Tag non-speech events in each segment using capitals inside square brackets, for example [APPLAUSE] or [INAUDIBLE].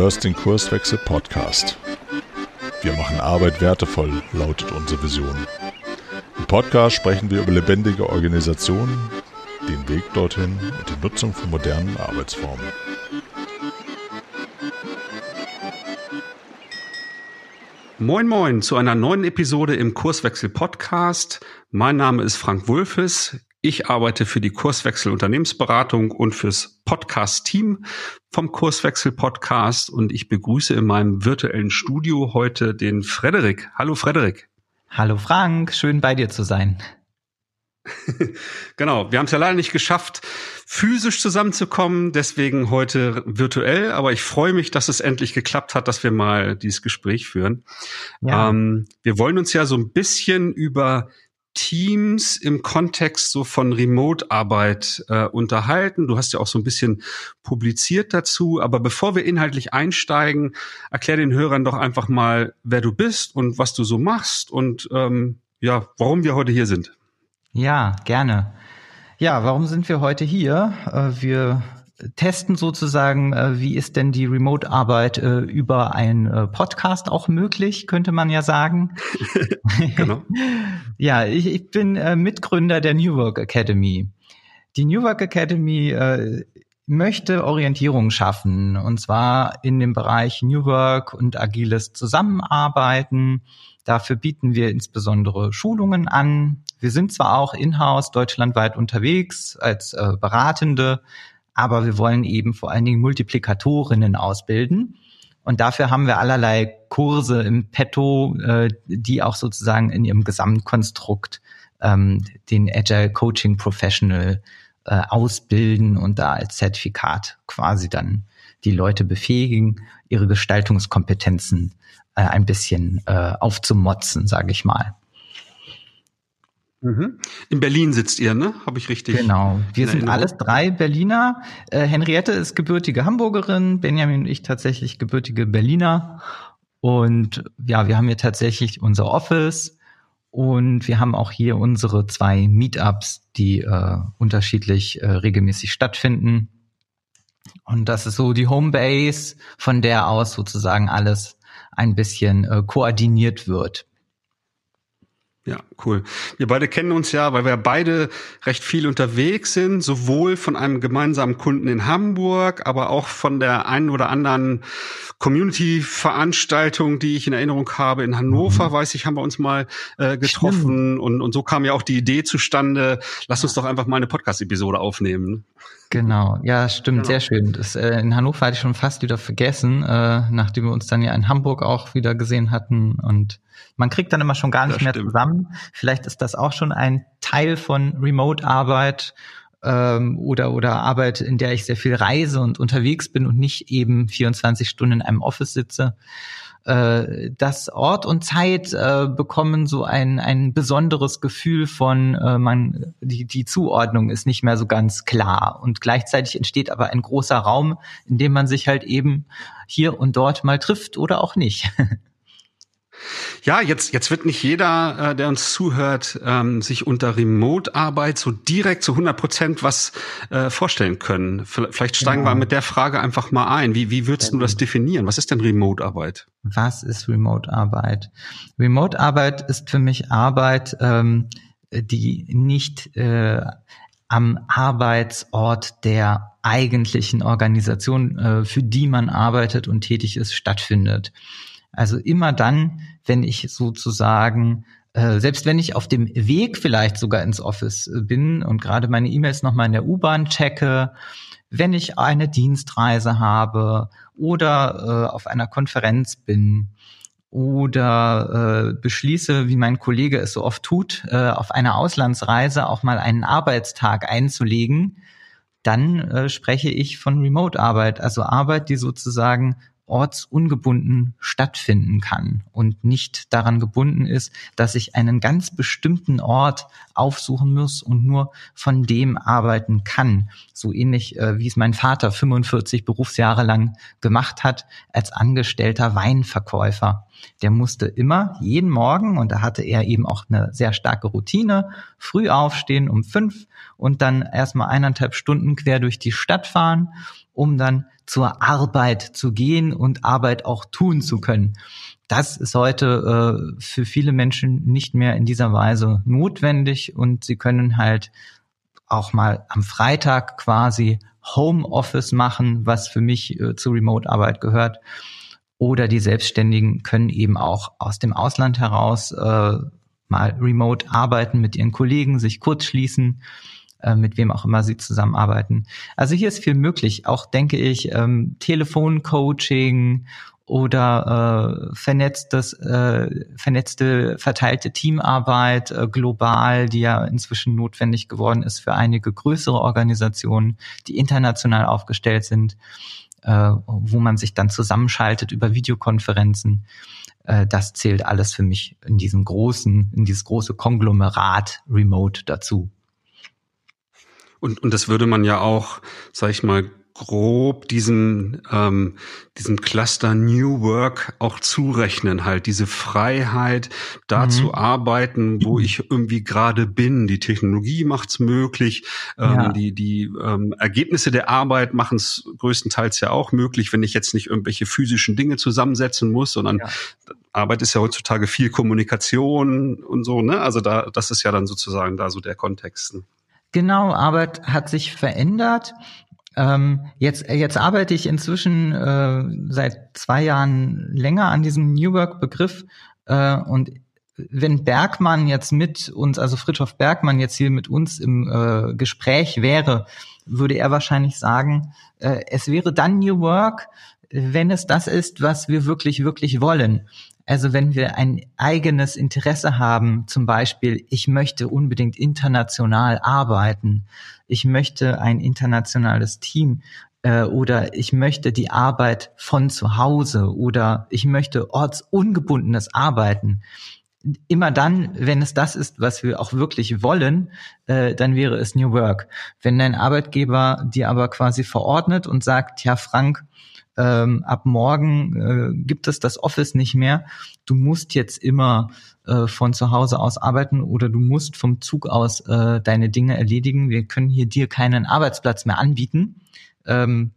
hörst den Kurswechsel Podcast. Wir machen Arbeit wertevoll, lautet unsere Vision. Im Podcast sprechen wir über lebendige Organisationen, den Weg dorthin und die Nutzung von modernen Arbeitsformen. Moin Moin zu einer neuen Episode im Kurswechsel Podcast. Mein Name ist Frank Wulfes. Ich arbeite für die Kurswechsel Unternehmensberatung und fürs Podcast-Team vom Kurswechsel Podcast und ich begrüße in meinem virtuellen Studio heute den Frederik. Hallo Frederik. Hallo Frank, schön bei dir zu sein. [LAUGHS] genau, wir haben es ja leider nicht geschafft, physisch zusammenzukommen, deswegen heute virtuell, aber ich freue mich, dass es endlich geklappt hat, dass wir mal dieses Gespräch führen. Ja. Ähm, wir wollen uns ja so ein bisschen über Teams im Kontext so von Remote-Arbeit äh, unterhalten. Du hast ja auch so ein bisschen publiziert dazu. Aber bevor wir inhaltlich einsteigen, erklär den Hörern doch einfach mal, wer du bist und was du so machst und ähm, ja, warum wir heute hier sind. Ja, gerne. Ja, warum sind wir heute hier? Äh, wir testen sozusagen, äh, wie ist denn die Remote-Arbeit äh, über ein äh, Podcast auch möglich, könnte man ja sagen. [LAUGHS] genau. [LAUGHS] ja, ich, ich bin äh, Mitgründer der New Work Academy. Die New Work Academy äh, möchte Orientierung schaffen, und zwar in dem Bereich New Work und agiles Zusammenarbeiten. Dafür bieten wir insbesondere Schulungen an. Wir sind zwar auch in-house deutschlandweit unterwegs als äh, Beratende, aber wir wollen eben vor allen Dingen Multiplikatorinnen ausbilden. Und dafür haben wir allerlei Kurse im Petto, äh, die auch sozusagen in ihrem Gesamtkonstrukt ähm, den Agile Coaching Professional äh, ausbilden und da als Zertifikat quasi dann die Leute befähigen, ihre Gestaltungskompetenzen äh, ein bisschen äh, aufzumotzen, sage ich mal. Mhm. In Berlin sitzt ihr, ne? Habe ich richtig? Genau. Wir sind alles drei Berliner. Äh, Henriette ist gebürtige Hamburgerin, Benjamin und ich tatsächlich gebürtige Berliner. Und ja, wir haben hier tatsächlich unser Office und wir haben auch hier unsere zwei Meetups, die äh, unterschiedlich äh, regelmäßig stattfinden. Und das ist so die Homebase, von der aus sozusagen alles ein bisschen äh, koordiniert wird. Ja, cool. Wir beide kennen uns ja, weil wir beide recht viel unterwegs sind, sowohl von einem gemeinsamen Kunden in Hamburg, aber auch von der einen oder anderen Community-Veranstaltung, die ich in Erinnerung habe. In Hannover, mhm. weiß ich, haben wir uns mal äh, getroffen und, und so kam ja auch die Idee zustande, lass uns doch einfach mal eine Podcast-Episode aufnehmen. Genau, ja, stimmt, genau. sehr schön. Das, äh, in Hannover hatte ich schon fast wieder vergessen, äh, nachdem wir uns dann ja in Hamburg auch wieder gesehen hatten. Und man kriegt dann immer schon gar nicht das mehr stimmt. zusammen. Vielleicht ist das auch schon ein Teil von Remote-Arbeit ähm, oder, oder Arbeit, in der ich sehr viel reise und unterwegs bin und nicht eben 24 Stunden in einem Office sitze äh, das Ort und Zeit äh, bekommen so ein, ein besonderes Gefühl von, äh, man, die, die Zuordnung ist nicht mehr so ganz klar. Und gleichzeitig entsteht aber ein großer Raum, in dem man sich halt eben hier und dort mal trifft oder auch nicht. [LAUGHS] Ja, jetzt, jetzt wird nicht jeder, äh, der uns zuhört, ähm, sich unter Remote-Arbeit so direkt zu 100 Prozent was äh, vorstellen können. Vielleicht steigen ja. wir mit der Frage einfach mal ein. Wie, wie würdest du das definieren? Was ist denn Remote-Arbeit? Was ist Remote-Arbeit? Remote-Arbeit ist für mich Arbeit, ähm, die nicht äh, am Arbeitsort der eigentlichen Organisation, äh, für die man arbeitet und tätig ist, stattfindet. Also immer dann, wenn ich sozusagen äh, selbst wenn ich auf dem Weg vielleicht sogar ins Office äh, bin und gerade meine E-Mails nochmal in der U-Bahn checke, wenn ich eine Dienstreise habe oder äh, auf einer Konferenz bin oder äh, beschließe, wie mein Kollege es so oft tut, äh, auf einer Auslandsreise auch mal einen Arbeitstag einzulegen, dann äh, spreche ich von Remote-Arbeit, also Arbeit, die sozusagen ortsungebunden stattfinden kann und nicht daran gebunden ist, dass ich einen ganz bestimmten Ort aufsuchen muss und nur von dem arbeiten kann. So ähnlich äh, wie es mein Vater 45 Berufsjahre lang gemacht hat als angestellter Weinverkäufer. Der musste immer jeden Morgen, und da hatte er eben auch eine sehr starke Routine, früh aufstehen um fünf und dann erstmal eineinhalb Stunden quer durch die Stadt fahren, um dann zur Arbeit zu gehen und Arbeit auch tun zu können. Das ist heute äh, für viele Menschen nicht mehr in dieser Weise notwendig und sie können halt auch mal am Freitag quasi Homeoffice machen, was für mich äh, zu Remote-Arbeit gehört. Oder die Selbstständigen können eben auch aus dem Ausland heraus äh, mal remote arbeiten mit ihren Kollegen, sich kurz schließen, äh, mit wem auch immer sie zusammenarbeiten. Also hier ist viel möglich. Auch denke ich, ähm, Telefoncoaching oder äh, vernetztes, äh, vernetzte, verteilte Teamarbeit äh, global, die ja inzwischen notwendig geworden ist für einige größere Organisationen, die international aufgestellt sind, äh, wo man sich dann zusammenschaltet über Videokonferenzen. Äh, das zählt alles für mich in diesem großen, in dieses große Konglomerat Remote dazu. Und, und das würde man ja auch, sag ich mal, grob diesen, ähm, diesem Cluster New Work auch zurechnen, halt diese Freiheit, da mhm. zu arbeiten, wo ich irgendwie gerade bin. Die Technologie macht's möglich, ähm, ja. die, die ähm, Ergebnisse der Arbeit machen es größtenteils ja auch möglich, wenn ich jetzt nicht irgendwelche physischen Dinge zusammensetzen muss, sondern ja. Arbeit ist ja heutzutage viel Kommunikation und so, ne? Also da, das ist ja dann sozusagen da so der Kontext. Genau, Arbeit hat sich verändert. Ähm, jetzt, jetzt arbeite ich inzwischen äh, seit zwei Jahren länger an diesem New Work-Begriff äh, und wenn Bergmann jetzt mit uns, also Friedhof Bergmann jetzt hier mit uns im äh, Gespräch wäre, würde er wahrscheinlich sagen, äh, es wäre dann New Work, wenn es das ist, was wir wirklich, wirklich wollen. Also wenn wir ein eigenes Interesse haben, zum Beispiel, ich möchte unbedingt international arbeiten, ich möchte ein internationales Team äh, oder ich möchte die Arbeit von zu Hause oder ich möchte ortsungebundenes Arbeiten. Immer dann, wenn es das ist, was wir auch wirklich wollen, äh, dann wäre es New Work. Wenn dein Arbeitgeber dir aber quasi verordnet und sagt, ja Frank, ähm, ab morgen äh, gibt es das Office nicht mehr. Du musst jetzt immer äh, von zu Hause aus arbeiten oder du musst vom Zug aus äh, deine Dinge erledigen. Wir können hier dir keinen Arbeitsplatz mehr anbieten ähm,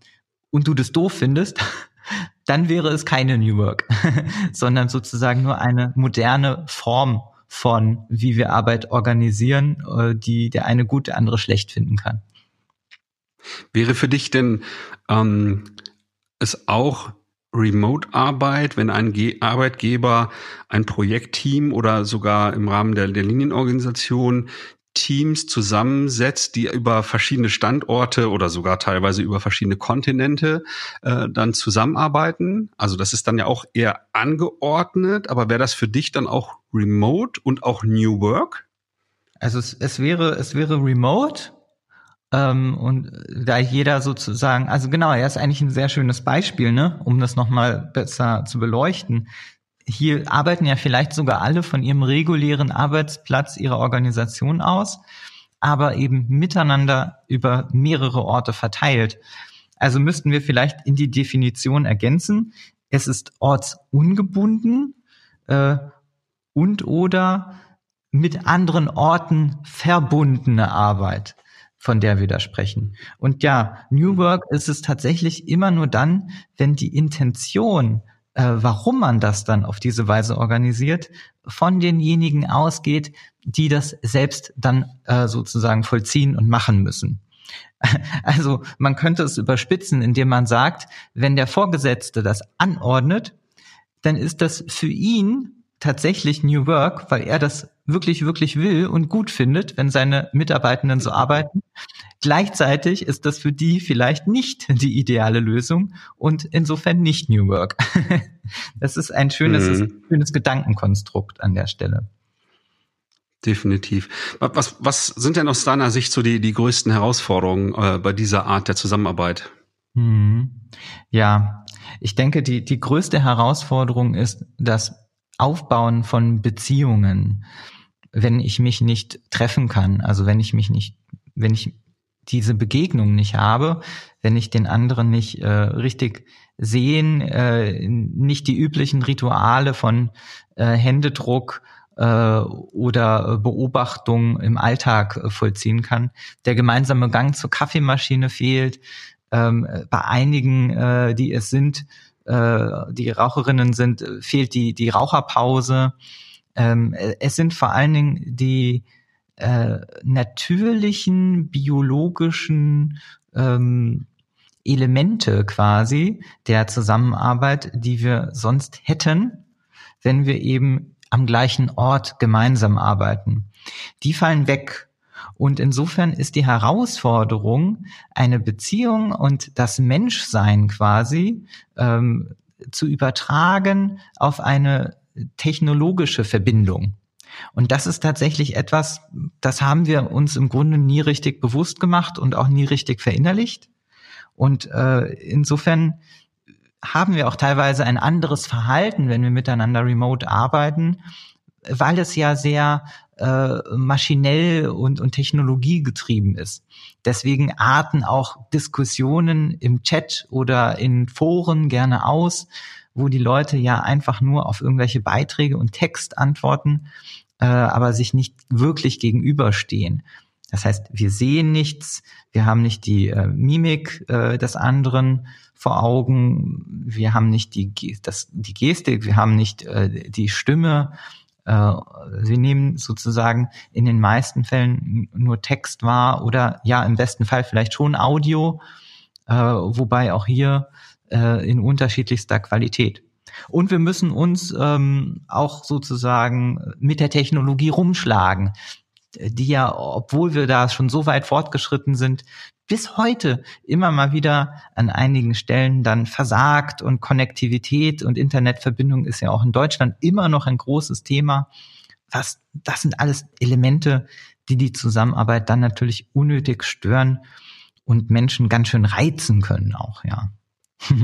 und du das doof findest, [LAUGHS] dann wäre es keine New Work, [LAUGHS] sondern sozusagen nur eine moderne Form von, wie wir Arbeit organisieren, äh, die der eine gut, der andere schlecht finden kann. Wäre für dich denn ähm, es auch Remote-Arbeit, wenn ein Ge Arbeitgeber ein Projektteam oder sogar im Rahmen der, der Linienorganisation Teams zusammensetzt, die über verschiedene Standorte oder sogar teilweise über verschiedene Kontinente äh, dann zusammenarbeiten. Also das ist dann ja auch eher angeordnet, aber wäre das für dich dann auch Remote und auch New Work? Also es, es wäre es wäre Remote ähm, und da jeder sozusagen, also genau, er ist eigentlich ein sehr schönes Beispiel, ne, um das nochmal besser zu beleuchten. Hier arbeiten ja vielleicht sogar alle von ihrem regulären Arbeitsplatz ihrer Organisation aus, aber eben miteinander über mehrere Orte verteilt. Also müssten wir vielleicht in die Definition ergänzen, es ist ortsungebunden äh, und oder mit anderen Orten verbundene Arbeit von der wir da sprechen. Und ja, New Work ist es tatsächlich immer nur dann, wenn die Intention, äh, warum man das dann auf diese Weise organisiert, von denjenigen ausgeht, die das selbst dann äh, sozusagen vollziehen und machen müssen. [LAUGHS] Also man könnte es überspitzen, indem man sagt, wenn der Vorgesetzte das anordnet, dann ist das für ihn tatsächlich New Work, weil er das wirklich, wirklich will und gut findet, wenn seine Mitarbeitenden so arbeiten. Gleichzeitig ist das für die vielleicht nicht [LAUGHS] die ideale Lösung und insofern nicht New Work. [LAUGHS] das ist ein schönes, mhm. schönes Gedankenkonstrukt an der Stelle. Definitiv. Was, was sind denn aus deiner Sicht so die, die größten Herausforderungen äh, bei dieser Art der Zusammenarbeit? Mhm. Ja, ich denke, die, die größte Herausforderung ist das Aufbauen von Beziehungen wenn ich mich nicht treffen kann, also wenn ich mich nicht, wenn ich diese Begegnung nicht habe, wenn ich den anderen nicht äh, richtig sehen, äh, nicht die üblichen Rituale von äh, Händedruck äh, oder Beobachtung im Alltag äh, vollziehen kann. Der gemeinsame Gang zur Kaffeemaschine fehlt. Ähm, bei einigen, äh, die es sind, äh, die Raucherinnen sind, fehlt die, die Raucherpause. Ähm, es sind vor allen Dingen die äh, natürlichen biologischen ähm, Elemente quasi der Zusammenarbeit, die wir sonst hätten, wenn wir eben am gleichen Ort gemeinsam arbeiten. Die fallen weg. Und insofern ist die Herausforderung, eine Beziehung und das Menschsein quasi ähm, zu übertragen auf eine technologische Verbindung. Und das ist tatsächlich etwas, das haben wir uns im Grunde nie richtig bewusst gemacht und auch nie richtig verinnerlicht. Und äh, insofern haben wir auch teilweise ein anderes Verhalten, wenn wir miteinander remote arbeiten, weil es ja sehr äh, maschinell und, und technologiegetrieben ist. Deswegen arten auch Diskussionen im Chat oder in Foren gerne aus, wo die Leute ja einfach nur auf irgendwelche Beiträge und Text antworten, äh, aber sich nicht wirklich gegenüberstehen. Das heißt, wir sehen nichts, wir haben nicht die äh, Mimik äh, des anderen vor Augen, wir haben nicht die, das, die Gestik, wir haben nicht äh, die Stimme. Äh, wir nehmen sozusagen in den meisten Fällen nur Text wahr oder ja, im besten Fall vielleicht schon Audio, äh, wobei auch hier äh, in unterschiedlichster Qualität. Und wir müssen uns ähm, auch sozusagen mit der Technologie rumschlagen die ja, obwohl wir da schon so weit fortgeschritten sind, bis heute immer mal wieder an einigen Stellen dann versagt und Konnektivität und Internetverbindung ist ja auch in Deutschland immer noch ein großes Thema. Was, das sind alles Elemente, die die Zusammenarbeit dann natürlich unnötig stören und Menschen ganz schön reizen können auch, ja. [LAUGHS]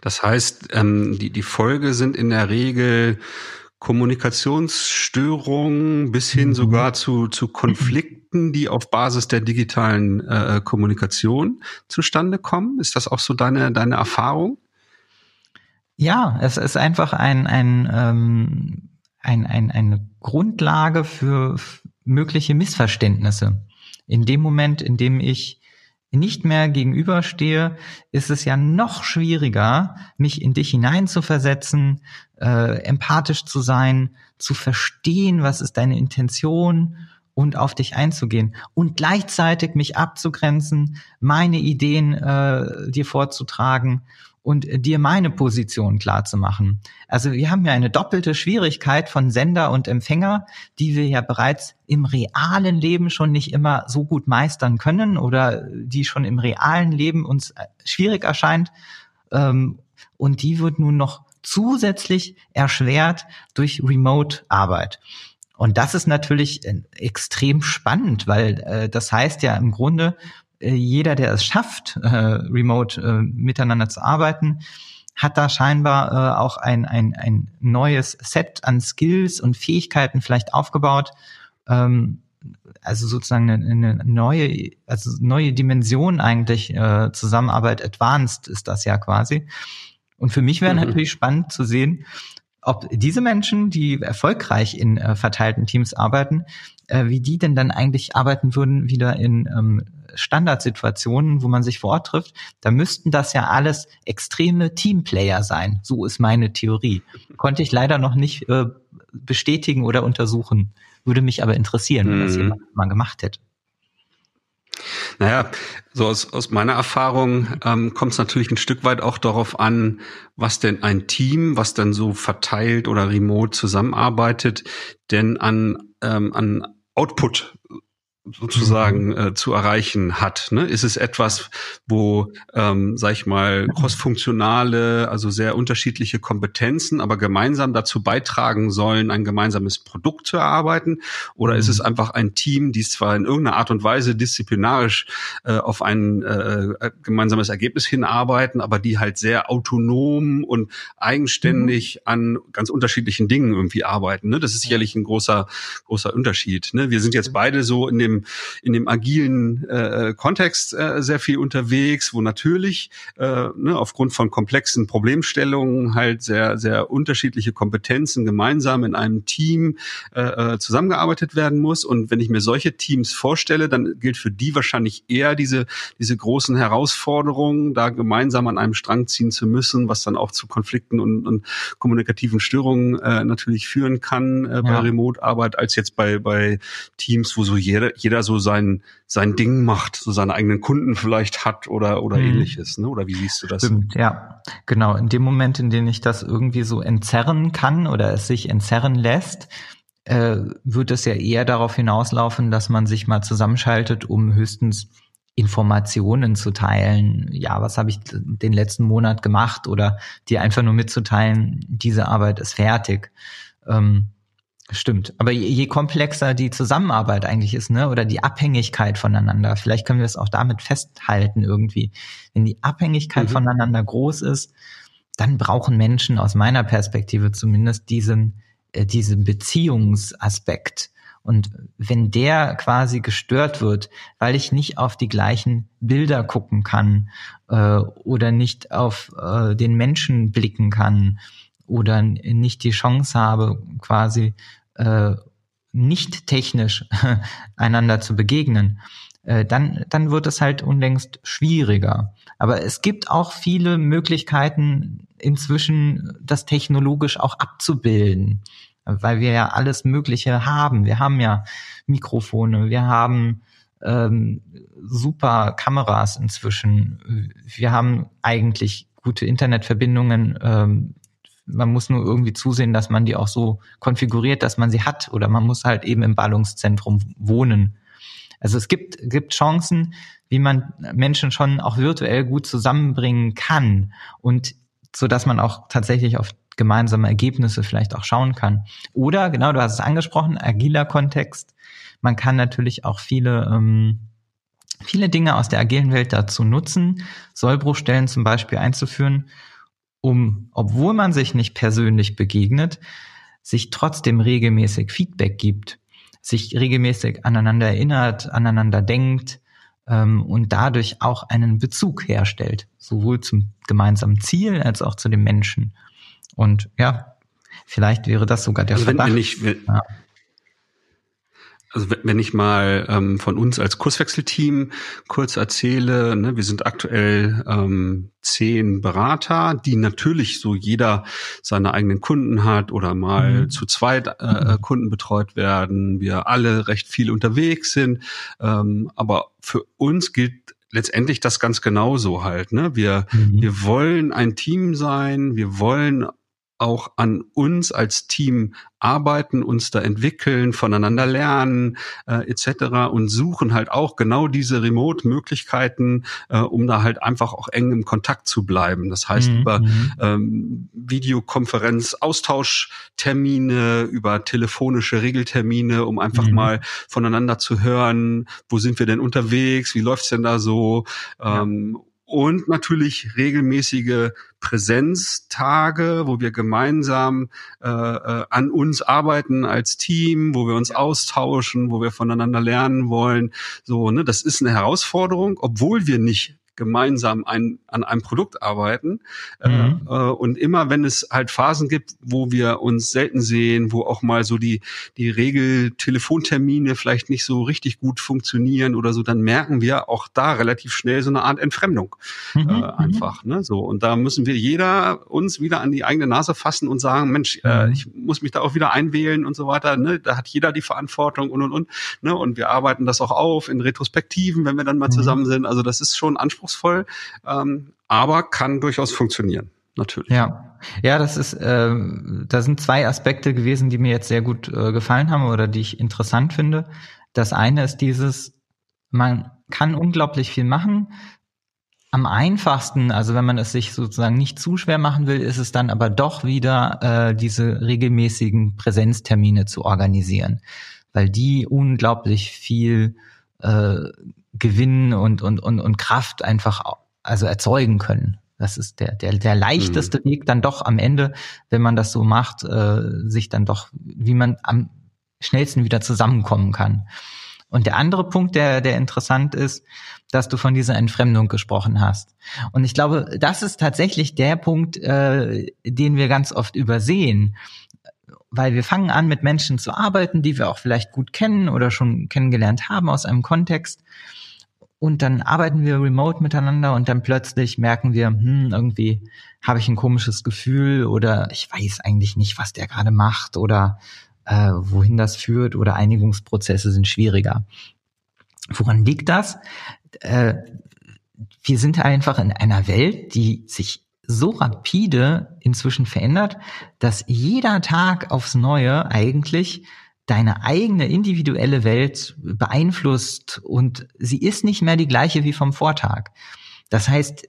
das heißt, ähm, die, die Folge sind in der Regel Kommunikationsstörungen bis hin mhm. sogar zu, zu Konflikten, die auf Basis der digitalen äh, Kommunikation zustande kommen. Ist das auch so deine, deine Erfahrung? Ja, es ist einfach ein, ein, ähm, ein, ein, eine Grundlage für mögliche Missverständnisse. In dem Moment, in dem ich nicht mehr gegenüberstehe, ist es ja noch schwieriger, mich in dich hineinzuversetzen, äh, empathisch zu sein, zu verstehen, was ist deine Intention und auf dich einzugehen und gleichzeitig mich abzugrenzen, meine Ideen äh, dir vorzutragen und dir meine Position klar zu machen. Also wir haben ja eine doppelte Schwierigkeit von Sender und Empfänger, die wir ja bereits im realen Leben schon nicht immer so gut meistern können oder die schon im realen Leben uns äh, schwierig erscheint. Ähm, und die wird nun noch zusätzlich erschwert durch Remote-Arbeit. Und das ist natürlich äh, extrem spannend, weil äh, das heißt ja im Grunde, äh, jeder, der es schafft, äh, remote äh, miteinander zu arbeiten, hat da scheinbar äh, auch ein, ein, ein neues Set an Skills und Fähigkeiten vielleicht aufgebaut. Ähm, also sozusagen eine, eine neue, also neue Dimension eigentlich, äh, Zusammenarbeit advanced ist das ja quasi. Und für mich wäre mhm. natürlich spannend zu sehen, ob diese Menschen, die erfolgreich in äh, verteilten Teams arbeiten, äh, wie die denn dann eigentlich arbeiten würden wieder in ähm, Standardsituationen, wo man sich vor Ort trifft, da müssten das ja alles extreme Teamplayer sein. So ist meine Theorie. Konnte ich leider noch nicht äh, bestätigen oder untersuchen. Würde mich aber interessieren, wenn das mhm. jemand mal gemacht hätte. Naja, so aus, aus meiner Erfahrung ähm, kommt es natürlich ein Stück weit auch darauf an, was denn ein Team, was dann so verteilt oder remote zusammenarbeitet, denn an, ähm, an Output sozusagen äh, zu erreichen hat. Ne? Ist es etwas, wo, ähm, sag ich mal, crossfunktionale, also sehr unterschiedliche Kompetenzen, aber gemeinsam dazu beitragen sollen, ein gemeinsames Produkt zu erarbeiten? Oder mhm. ist es mhm. einfach ein Team, die zwar in irgendeiner Art und Weise disziplinarisch äh, auf ein äh, äh, gemeinsames Ergebnis hinarbeiten, aber die halt sehr autonom und eigenständig mhm. an ganz unterschiedlichen Dingen irgendwie arbeiten? Ne? Das ist sicherlich ein großer, großer Unterschied. Ne? Wir sind jetzt beide so in dem dem in dem agilen äh, Kontext äh, sehr viel unterwegs, wo natürlich äh, ne, aufgrund von komplexen Problemstellungen halt sehr sehr unterschiedliche Kompetenzen gemeinsam in einem Team äh, äh zusammengearbeitet werden muss. Und wenn ich mir solche Teams vorstelle, dann gilt für die wahrscheinlich eher diese diese großen Herausforderungen, da gemeinsam an einem Strang ziehen zu müssen, was dann auch zu Konflikten und, und kommunikativen Störungen äh, natürlich führen kann äh, bei ja. Remote-Arbeit, als jetzt bei, bei Teams, wo so jeder, jeder so sein, sein Ding macht, so seine eigenen Kunden vielleicht hat oder, oder mhm. ähnliches. Ne? Oder wie siehst du das? Stimmt, ja. Genau. In dem Moment, in dem ich das irgendwie so entzerren kann oder es sich entzerren lässt, äh, wird es ja eher darauf hinauslaufen, dass man sich mal zusammenschaltet, um höchstens Informationen zu teilen. Ja, was habe ich den letzten Monat gemacht oder dir einfach nur mitzuteilen, diese Arbeit ist fertig. Ähm, stimmt. Aber je, je, komplexer die Zusammenarbeit eigentlich ist, ne, oder die Abhängigkeit voneinander, vielleicht können wir es auch damit festhalten irgendwie. Wenn die Abhängigkeit mhm. voneinander groß ist, dann brauchen Menschen aus meiner Perspektive zumindest diesen, äh, diesen Beziehungsaspekt und wenn der quasi gestört wird, weil ich nicht auf die gleichen Bilder gucken kann äh, oder nicht auf äh, den Menschen blicken kann oder nicht die Chance habe, quasi äh, nicht technisch [LAUGHS] einander zu begegnen, äh, dann, dann wird es halt unlängst schwieriger. Aber es gibt auch viele Möglichkeiten, inzwischen das technologisch auch abzubilden weil wir ja alles Mögliche haben. Wir haben ja Mikrofone, wir haben ähm, super Kameras inzwischen. Wir haben eigentlich gute Internetverbindungen. Ähm, man muss nur irgendwie zusehen, dass man die auch so konfiguriert, dass man sie hat. Oder man muss halt eben im Ballungszentrum wohnen. Also es gibt, gibt Chancen, wie man Menschen schon auch virtuell gut zusammenbringen kann und so dass man auch tatsächlich auf gemeinsame Ergebnisse vielleicht auch schauen kann. Oder, genau, du hast es angesprochen, agiler Kontext. Man kann natürlich auch viele, ähm, viele Dinge aus der agilen Welt dazu nutzen, Sollbruchstellen zum Beispiel einzuführen, um, obwohl man sich nicht persönlich begegnet, sich trotzdem regelmäßig Feedback gibt, sich regelmäßig aneinander erinnert, aneinander denkt ähm, und dadurch auch einen Bezug herstellt, sowohl zum gemeinsamen Ziel als auch zu den Menschen. Und ja, vielleicht wäre das sogar der also wenn, Verdacht. Wenn ich, wenn, ja. Also wenn ich mal ähm, von uns als Kurswechselteam kurz erzähle, ne, wir sind aktuell ähm, zehn Berater, die natürlich so jeder seine eigenen Kunden hat oder mal mhm. zu zweit äh, mhm. Kunden betreut werden. Wir alle recht viel unterwegs sind, ähm, aber für uns gilt letztendlich das ganz genauso halt. Ne? Wir, mhm. wir wollen ein Team sein, wir wollen auch an uns als Team arbeiten, uns da entwickeln, voneinander lernen äh, etc. und suchen halt auch genau diese Remote-Möglichkeiten, äh, um da halt einfach auch eng im Kontakt zu bleiben. Das heißt mhm. über mhm. ähm, Videokonferenz, Austauschtermine, über telefonische Regeltermine, um einfach mhm. mal voneinander zu hören, wo sind wir denn unterwegs, wie läuft's denn da so ähm, ja und natürlich regelmäßige Präsenztage, wo wir gemeinsam äh, äh, an uns arbeiten als Team, wo wir uns austauschen, wo wir voneinander lernen wollen. So, ne, das ist eine Herausforderung, obwohl wir nicht gemeinsam ein, an einem Produkt arbeiten. Äh, mhm. Äh, und immer wenn es halt Phasen gibt, wo wir uns selten sehen, wo auch mal so die, die Regel-Telefontermine vielleicht nicht so richtig gut funktionieren oder so, dann merken wir auch da relativ schnell so eine Art Entfremdung mhm. äh, mhm. einfach. Ne? So, und da müssen wir jeder uns wieder an die eigene Nase fassen und sagen, Mensch, äh, mhm. äh, ich muss mich da auch wieder einwählen und so weiter. Ne? Da hat jeder die Verantwortung und und und. Ne? Und wir arbeiten das auch auf in Retrospektiven, wenn wir dann mal mhm. zusammen sind. Also das ist schon Anspruch anspruchsvoll, ähm, aber kann durchaus funktionieren. Natürlich. Ja, ja, das ist, äh, da sind zwei Aspekte gewesen, die mir jetzt sehr gut äh, gefallen haben oder die ich interessant finde. Das eine ist dieses, man kann unglaublich viel machen. Am einfachsten, also wenn man es sich sozusagen nicht zu schwer machen will, ist es dann aber doch wieder äh, diese regelmäßigen Präsenztermine zu organisieren, weil die unglaublich viel äh, Gewinn und, und, und, und Kraft einfach also erzeugen können. Das ist der, der, der leichteste mhm. Weg dann doch am Ende, wenn man das so macht, äh, sich dann doch, wie man am schnellsten wieder zusammenkommen kann. Und der andere Punkt, der, der interessant ist, dass du von dieser Entfremdung gesprochen hast. Und ich glaube, das ist tatsächlich der Punkt, äh, den wir ganz oft übersehen. Weil wir fangen an, mit Menschen zu arbeiten, die wir auch vielleicht gut kennen oder schon kennengelernt haben aus einem Kontext. Und dann arbeiten wir remote miteinander und dann plötzlich merken wir, hm, irgendwie habe ich ein komisches Gefühl oder ich weiß eigentlich nicht, was der gerade macht oder äh, wohin das führt oder Einigungsprozesse sind schwieriger. Woran liegt das? Äh, wir sind einfach in einer Welt, die sich so rapide inzwischen verändert, dass jeder Tag aufs Neue eigentlich deine eigene individuelle Welt beeinflusst und sie ist nicht mehr die gleiche wie vom Vortag. Das heißt,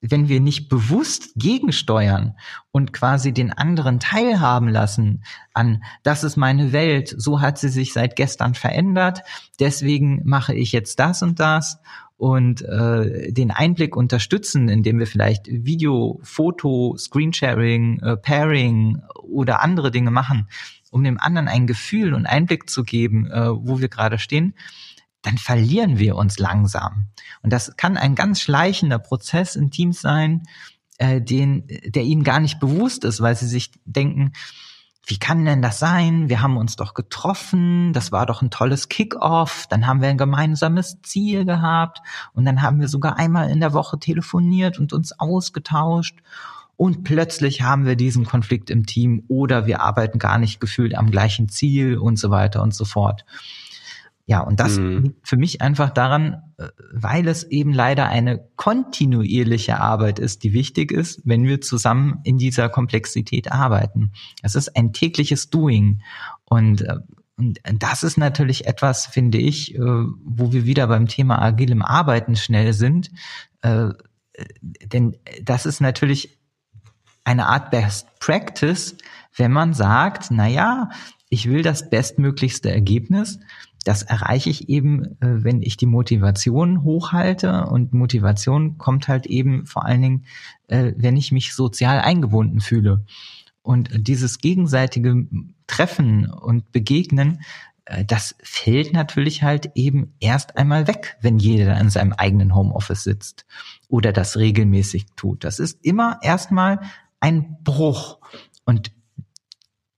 wenn wir nicht bewusst gegensteuern und quasi den anderen teilhaben lassen an, das ist meine Welt, so hat sie sich seit gestern verändert, deswegen mache ich jetzt das und das und äh, den Einblick unterstützen, indem wir vielleicht Video, Foto, Screensharing, äh, Pairing oder andere Dinge machen, um dem anderen ein Gefühl und Einblick zu geben, äh, wo wir gerade stehen, dann verlieren wir uns langsam. Und das kann ein ganz schleichender Prozess in Teams sein, äh, den, der ihnen gar nicht bewusst ist, weil sie sich denken, wie kann denn das sein? Wir haben uns doch getroffen, das war doch ein tolles Kick-off, dann haben wir ein gemeinsames Ziel gehabt und dann haben wir sogar einmal in der Woche telefoniert und uns ausgetauscht und plötzlich haben wir diesen Konflikt im Team oder wir arbeiten gar nicht gefühlt am gleichen Ziel und so weiter und so fort. Ja, und das mhm. liegt für mich einfach daran, äh, weil es eben leider eine kontinuierliche Arbeit ist, die wichtig ist, wenn wir zusammen in dieser Komplexität arbeiten. Es ist ein tägliches Doing. Und, äh, und das ist natürlich etwas, finde ich, äh, wo wir wieder beim Thema agilem Arbeiten schnell sind. Denn das ist natürlich eine Art Best Practice, wenn man sagt, na ja, ich will das bestmöglichste Ergebnis. Das erreiche ich eben, äh, wenn ich die Motivation hochhalte. Und Motivation kommt halt eben vor allen Dingen, äh, wenn ich mich sozial eingebunden fühle. Und dieses gegenseitige Treffen und Begegnen, äh, das fällt natürlich halt eben erst einmal weg, wenn jeder in seinem eigenen Homeoffice sitzt oder das regelmäßig tut. Das ist immer erstmal ein Bruch. Und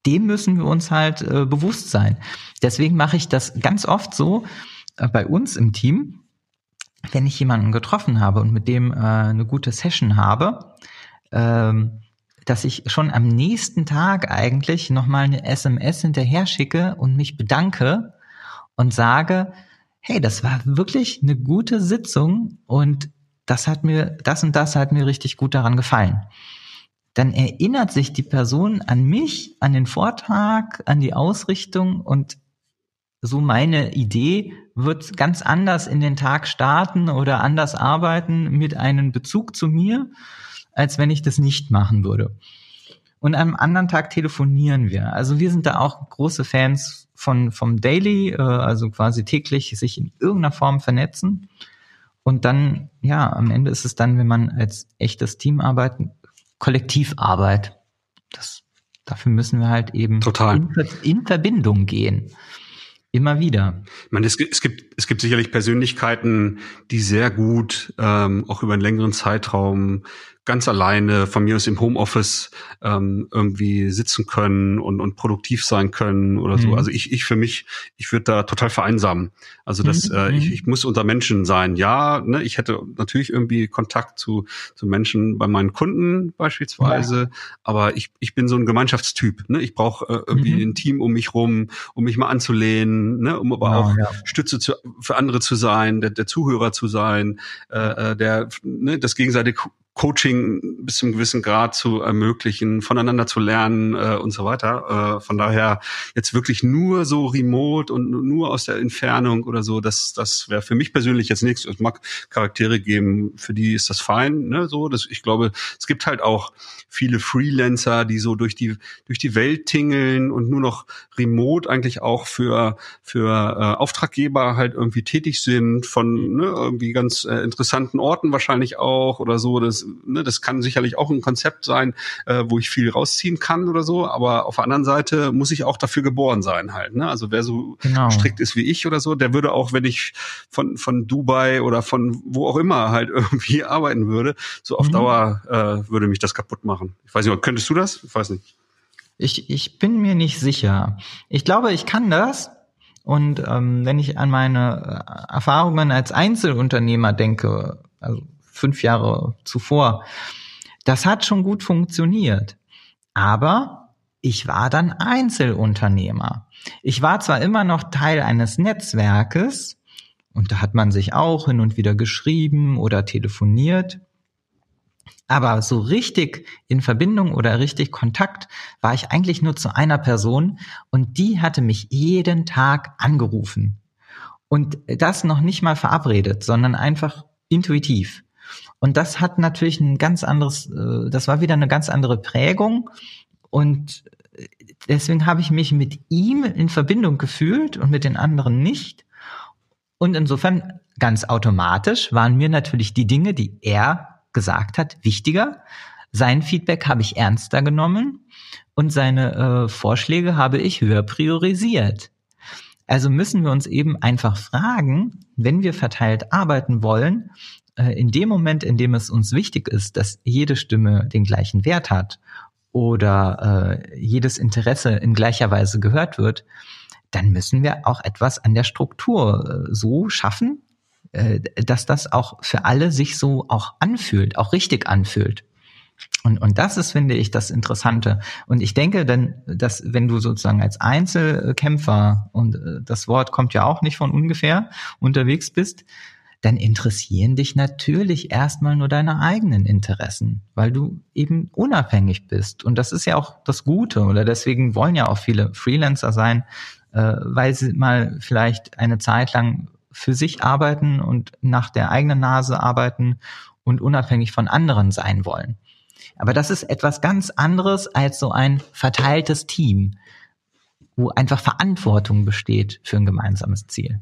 dem müssen wir uns halt äh, bewusst sein. Deswegen mache ich das ganz oft so äh, bei uns im Team, wenn ich jemanden getroffen habe und mit dem äh, eine gute Session habe, ähm, dass ich schon am nächsten Tag eigentlich nochmal eine SMS hinterher schicke und mich bedanke und sage, hey, das war wirklich eine gute Sitzung und das hat mir, das und das hat mir richtig gut daran gefallen dann erinnert sich die Person an mich, an den Vortrag, an die Ausrichtung und so meine Idee wird ganz anders in den Tag starten oder anders arbeiten mit einem Bezug zu mir, als wenn ich das nicht machen würde. Und am anderen Tag telefonieren wir. Also wir sind da auch große Fans von vom Daily, äh, also quasi täglich sich in irgendeiner Form vernetzen. Und dann, ja, am Ende ist es dann, wenn man als echtes Team arbeiten, Kollektivarbeit. Das, dafür müssen wir halt eben Total. In, in Verbindung gehen. Immer wieder. Ich meine, es, es, gibt, es gibt sicherlich Persönlichkeiten, die sehr gut ähm, auch über einen längeren Zeitraum ganz alleine von mir aus im Homeoffice ähm, irgendwie sitzen können und, und produktiv sein können oder so. Mhm. Also ich, ich für mich, ich würde da total vereinsamen. Also das, mhm. äh, ich, ich muss unter Menschen sein. Ja, ne, ich hätte natürlich irgendwie Kontakt zu, zu Menschen bei meinen Kunden beispielsweise, ja. aber ich, ich bin so ein Gemeinschaftstyp. Ne? Ich brauche äh, irgendwie mhm. ein Team um mich rum, um mich mal anzulehnen, ne? um aber ja, auch ja. Stütze zu, für andere zu sein, der, der Zuhörer zu sein, äh, äh der ne, das gegenseitige Coaching bis zum gewissen Grad zu ermöglichen, voneinander zu lernen äh, und so weiter. Äh, von daher jetzt wirklich nur so remote und nur aus der Entfernung oder so, das, das wäre für mich persönlich jetzt nichts. Es mag Charaktere geben, für die ist das fein. Ne? So, das, ich glaube, es gibt halt auch viele Freelancer, die so durch die durch die Welt tingeln und nur noch remote eigentlich auch für für äh, Auftraggeber halt irgendwie tätig sind von ne, irgendwie ganz äh, interessanten Orten wahrscheinlich auch oder so. Das ne, das kann sicherlich auch ein Konzept sein, äh, wo ich viel rausziehen kann oder so, aber auf der anderen Seite muss ich auch dafür geboren sein halt. Ne? Also wer so genau. strikt ist wie ich oder so, der würde auch, wenn ich von, von Dubai oder von wo auch immer halt [LAUGHS] irgendwie arbeiten würde, so auf mhm. Dauer äh, würde mich das kaputt machen. Ich weiß nicht, könntest du das? Ich weiß nicht. Ich, ich bin mir nicht sicher. Ich glaube, ich kann das. Und ähm, wenn ich an meine äh, Erfahrungen als Einzelunternehmer denke, also fünf Jahre zuvor, das hat schon gut funktioniert. Aber ich war dann Einzelunternehmer. Ich war zwar immer noch Teil eines Netzwerkes, und da hat man sich auch hin und wieder geschrieben oder telefoniert, aber so richtig in Verbindung oder richtig Kontakt war ich eigentlich nur zu einer Person und die hatte mich jeden Tag angerufen. Und das noch nicht mal verabredet, sondern einfach intuitiv. Und das hat natürlich ein ganz anderes, äh, das war wieder eine ganz andere Prägung. Und deswegen habe ich mich mit ihm in Verbindung gefühlt und mit den anderen nicht. Und insofern ganz automatisch waren mir natürlich die Dinge, die er gesagt hat, wichtiger. Sein Feedback habe ich ernster genommen und seine äh, Vorschläge habe ich höher priorisiert. Also müssen wir uns eben einfach fragen, wenn wir verteilt arbeiten wollen, äh, in dem Moment, in dem es uns wichtig ist, dass jede Stimme den gleichen Wert hat oder äh, jedes Interesse in gleicher Weise gehört wird, dann müssen wir auch etwas an der Struktur äh, so schaffen, äh, dass das auch für alle sich so auch anfühlt, auch richtig anfühlt. Und, und das ist, finde ich, das Interessante. Und ich denke dann, dass wenn du sozusagen als Einzelkämpfer, und äh, das Wort kommt ja auch nicht von ungefähr, unterwegs bist, dann interessieren dich natürlich erstmal nur deine eigenen Interessen, weil du eben unabhängig bist. Und das ist ja auch das Gute, oder deswegen wollen ja auch viele Freelancer sein, äh, weil sie mal vielleicht eine Zeit lang für sich arbeiten und nach der eigenen Nase arbeiten und unabhängig von anderen sein wollen. Aber das ist etwas ganz anderes als so ein verteiltes Team, wo einfach Verantwortung besteht für ein gemeinsames Ziel.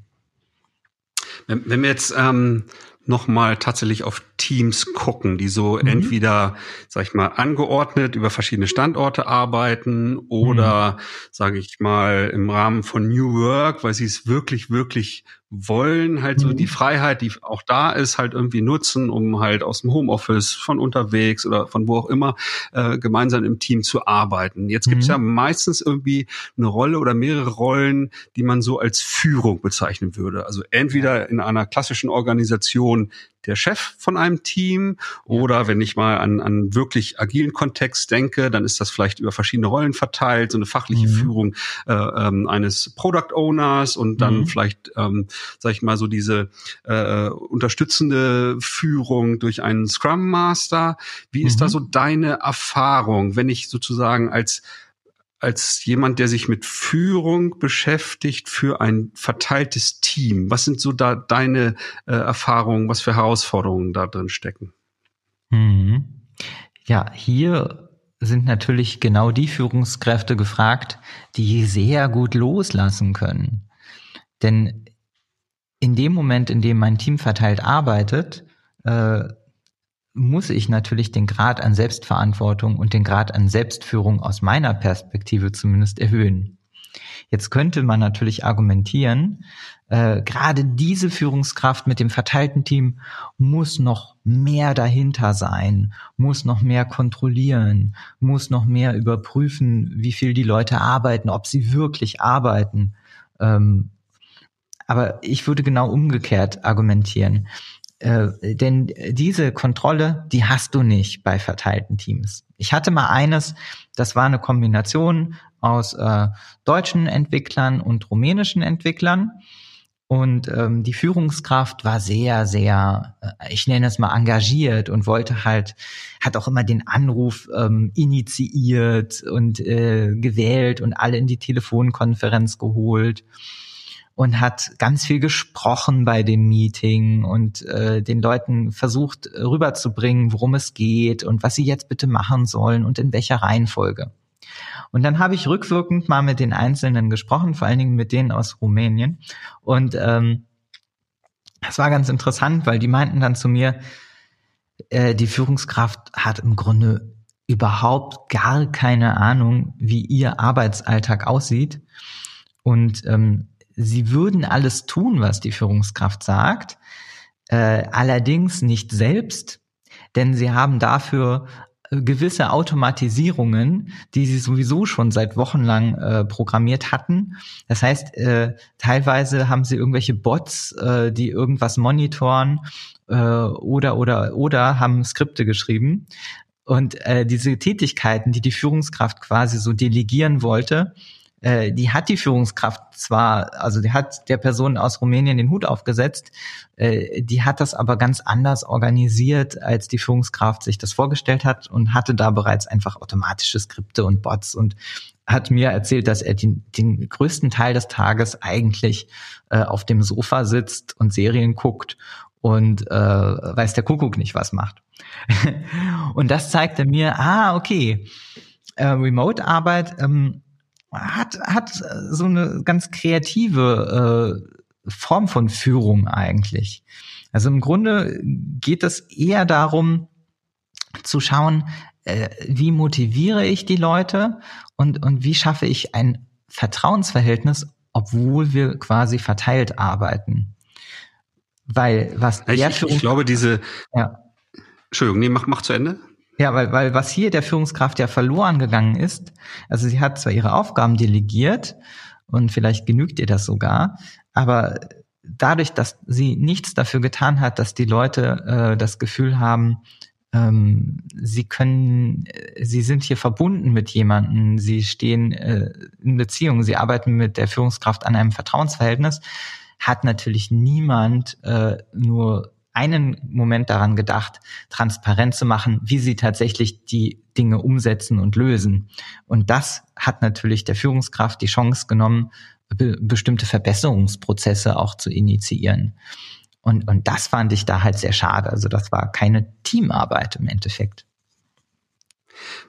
Wenn, wenn wir jetzt ähm, nochmal tatsächlich auf Teams gucken, die so mhm. entweder, sag ich mal, angeordnet über verschiedene Standorte arbeiten oder, mhm. sage ich mal, im Rahmen von New Work, weil sie es wirklich, wirklich wollen, halt so mhm. die Freiheit, die auch da ist, halt irgendwie nutzen, um halt aus dem Homeoffice, von unterwegs oder von wo auch immer, äh, gemeinsam im Team zu arbeiten. Jetzt gibt es ja mhm. meistens irgendwie eine Rolle oder mehrere Rollen, die man so als Führung bezeichnen würde. Also entweder in einer klassischen Organisation der Chef von einem Team oder wenn ich mal an, an wirklich agilen Kontext denke, dann ist das vielleicht über verschiedene Rollen verteilt, so eine fachliche mhm. Führung äh, ähm, eines Product Owners und dann mhm. vielleicht, ähm, sag ich mal, so diese äh, unterstützende Führung durch einen Scrum Master. Wie ist da mhm. so deine Erfahrung, wenn ich sozusagen als als jemand, der sich mit Führung beschäftigt für ein verteiltes Team? Was sind so da deine äh, Erfahrungen, was für Herausforderungen da drin stecken? Mhm. Ja, hier sind natürlich genau die Führungskräfte gefragt, die sehr gut loslassen können. Denn in dem Moment, in dem mein Team verteilt arbeitet, äh, muss ich natürlich den Grad an Selbstverantwortung und den Grad an Selbstführung aus meiner Perspektive zumindest erhöhen. Jetzt könnte man natürlich argumentieren, äh, gerade diese Führungskraft mit dem verteilten Team muss noch mehr dahinter sein, muss noch mehr kontrollieren, muss noch mehr überprüfen, wie viel die Leute arbeiten, ob sie wirklich arbeiten. Ähm, aber ich würde genau umgekehrt argumentieren. Äh, denn diese Kontrolle, die hast du nicht bei verteilten Teams. Ich hatte mal eines, das war eine Kombination aus äh, deutschen Entwicklern und rumänischen Entwicklern. Und ähm, die Führungskraft war sehr, sehr, äh, ich nenne es mal engagiert und wollte halt, hat auch immer den Anruf ähm, initiiert und äh, gewählt und alle in die Telefonkonferenz geholt und hat ganz viel gesprochen bei dem Meeting und äh, den Leuten versucht rüberzubringen, worum es geht und was sie jetzt bitte machen sollen und in welcher Reihenfolge. Und dann habe ich rückwirkend mal mit den Einzelnen gesprochen, vor allen Dingen mit denen aus Rumänien. Und ähm, das war ganz interessant, weil die meinten dann zu mir, äh, die Führungskraft hat im Grunde überhaupt gar keine Ahnung, wie ihr Arbeitsalltag aussieht. Und ähm, sie würden alles tun, was die Führungskraft sagt, äh, allerdings nicht selbst, denn sie haben dafür äh, gewisse Automatisierungen, die sie sowieso schon seit Wochen lang äh, programmiert hatten. Das heißt, äh, teilweise haben sie irgendwelche Bots, äh, die irgendwas monitoren äh, oder oder oder haben Skripte geschrieben. Und äh, diese Tätigkeiten, die die Führungskraft quasi so delegieren wollte, äh, die hat die Führungskraft zwar, also die hat der Person aus Rumänien den Hut aufgesetzt, äh, die hat das aber ganz anders organisiert, als die Führungskraft sich das vorgestellt hat und hatte da bereits einfach automatische Skripte und Bots und hat mir erzählt, dass er den, den größten Teil des Tages eigentlich äh, auf dem Sofa sitzt und Serien guckt und äh, weiß der Kuckuck nicht, was macht. [LAUGHS] und das zeigte mir, ah, okay, äh, Remote-Arbeit ähm, hat, hat so eine ganz kreative äh, Form von Führung eigentlich. Also im Grunde geht es eher darum, zu schauen, äh, wie motiviere ich die Leute und, und wie schaffe ich ein Vertrauensverhältnis, obwohl wir quasi verteilt arbeiten. Weil was ich, ich, ich glaube, diese ja. Entschuldigung, nee, mach, mach zu Ende. Ja, weil, weil was hier der Führungskraft ja verloren gegangen ist, also sie hat zwar ihre Aufgaben delegiert und vielleicht genügt ihr das sogar, aber dadurch, dass sie nichts dafür getan hat, dass die Leute äh, das Gefühl haben, ähm, sie können, äh, sie sind hier verbunden mit jemandem, sie stehen äh, in Beziehung, sie arbeiten mit der Führungskraft an einem Vertrauensverhältnis, hat natürlich niemand äh, nur einen Moment daran gedacht, transparent zu machen, wie sie tatsächlich die Dinge umsetzen und lösen. Und das hat natürlich der Führungskraft die Chance genommen, be bestimmte Verbesserungsprozesse auch zu initiieren. Und, und das fand ich da halt sehr schade. Also das war keine Teamarbeit im Endeffekt.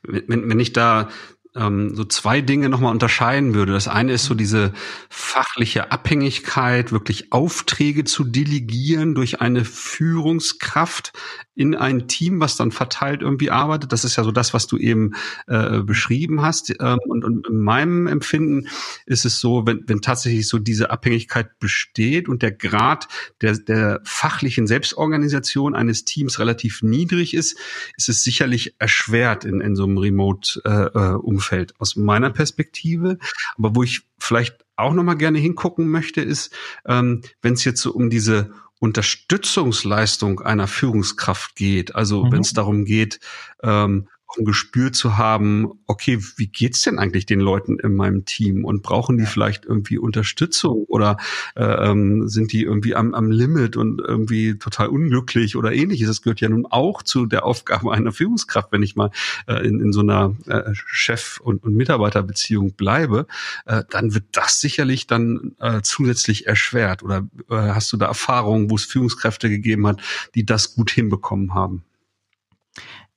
Wenn, wenn ich da ähm, so zwei Dinge nochmal unterscheiden würde. Das eine ist so diese fachliche Abhängigkeit, wirklich Aufträge zu delegieren durch eine Führungskraft in ein Team, was dann verteilt irgendwie arbeitet. Das ist ja so das, was du eben äh, beschrieben hast. Ähm, und, und in meinem Empfinden ist es so, wenn, wenn tatsächlich so diese Abhängigkeit besteht und der Grad der, der fachlichen Selbstorganisation eines Teams relativ niedrig ist, ist es sicherlich erschwert in, in so einem Remote-Umfeld äh, aus meiner Perspektive. Aber wo ich vielleicht auch nochmal gerne hingucken möchte, ist, ähm, wenn es jetzt so um diese Unterstützungsleistung einer Führungskraft geht. Also mhm. wenn es darum geht, ähm, ein Gespür zu haben, okay, wie geht's denn eigentlich den Leuten in meinem Team und brauchen die vielleicht irgendwie Unterstützung oder äh, ähm, sind die irgendwie am, am Limit und irgendwie total unglücklich oder ähnliches? Das gehört ja nun auch zu der Aufgabe einer Führungskraft, wenn ich mal äh, in, in so einer äh, Chef- und, und Mitarbeiterbeziehung bleibe, äh, dann wird das sicherlich dann äh, zusätzlich erschwert. Oder äh, hast du da Erfahrungen, wo es Führungskräfte gegeben hat, die das gut hinbekommen haben?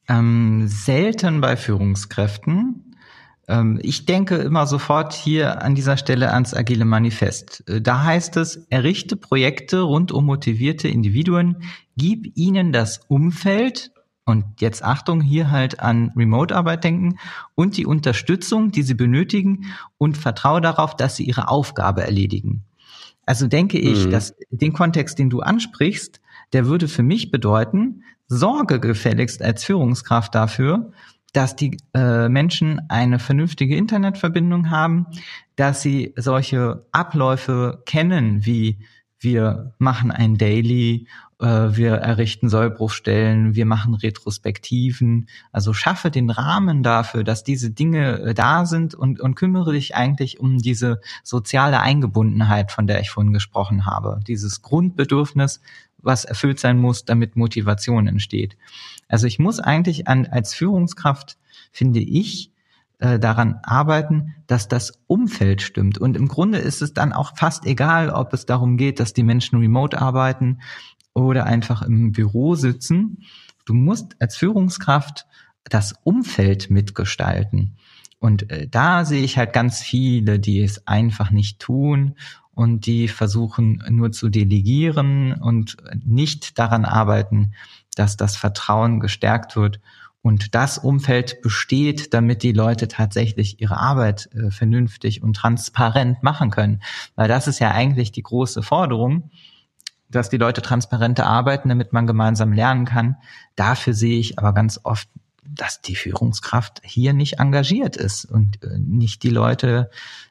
Ähm, selten bei Führungskräften. Ähm, ich denke immer sofort hier an dieser Stelle ans Agile Manifest. Äh, da heißt es, errichte Projekte rund um motivierte Individuen, gib ihnen das Umfeld, und jetzt Achtung, hier halt an Remote-Arbeit denken und die Unterstützung, die sie benötigen und vertraue darauf, dass sie ihre Aufgabe erledigen. Also denke ich, mhm. dass den Kontext, den du ansprichst, der würde für mich bedeuten, sorge gefälligst als Führungskraft dafür, dass die äh, Menschen eine vernünftige Internetverbindung haben, dass sie solche Abläufe kennen, wie wir machen ein Daily äh, wir errichten Sollbruchstellen, wir machen Retrospektiven. Also schaffe den Rahmen dafür, dass diese Dinge äh, da sind und, und kümmere dich eigentlich um diese soziale Eingebundenheit, von der ich vorhin gesprochen habe. Dieses Grundbedürfnis, was erfüllt sein muss, damit Motivation entsteht. Also ich muss eigentlich an, als Führungskraft, finde ich, äh, daran arbeiten, dass das Umfeld stimmt. Und im Grunde ist es dann auch fast egal, ob es darum geht, dass die Menschen remote arbeiten oder einfach im Büro sitzen. Du musst als Führungskraft das Umfeld mitgestalten. Und äh, da sehe ich halt ganz viele, die es einfach nicht tun und die versuchen nur zu delegieren und nicht daran arbeiten, dass das Vertrauen gestärkt wird und das Umfeld besteht, damit die Leute tatsächlich ihre Arbeit äh, vernünftig und transparent machen können. Weil das ist ja eigentlich die große Forderung, dass die Leute transparenter arbeiten, damit man gemeinsam lernen kann. Dafür sehe ich aber ganz oft, dass die Führungskraft hier nicht engagiert ist und äh, nicht die Leute,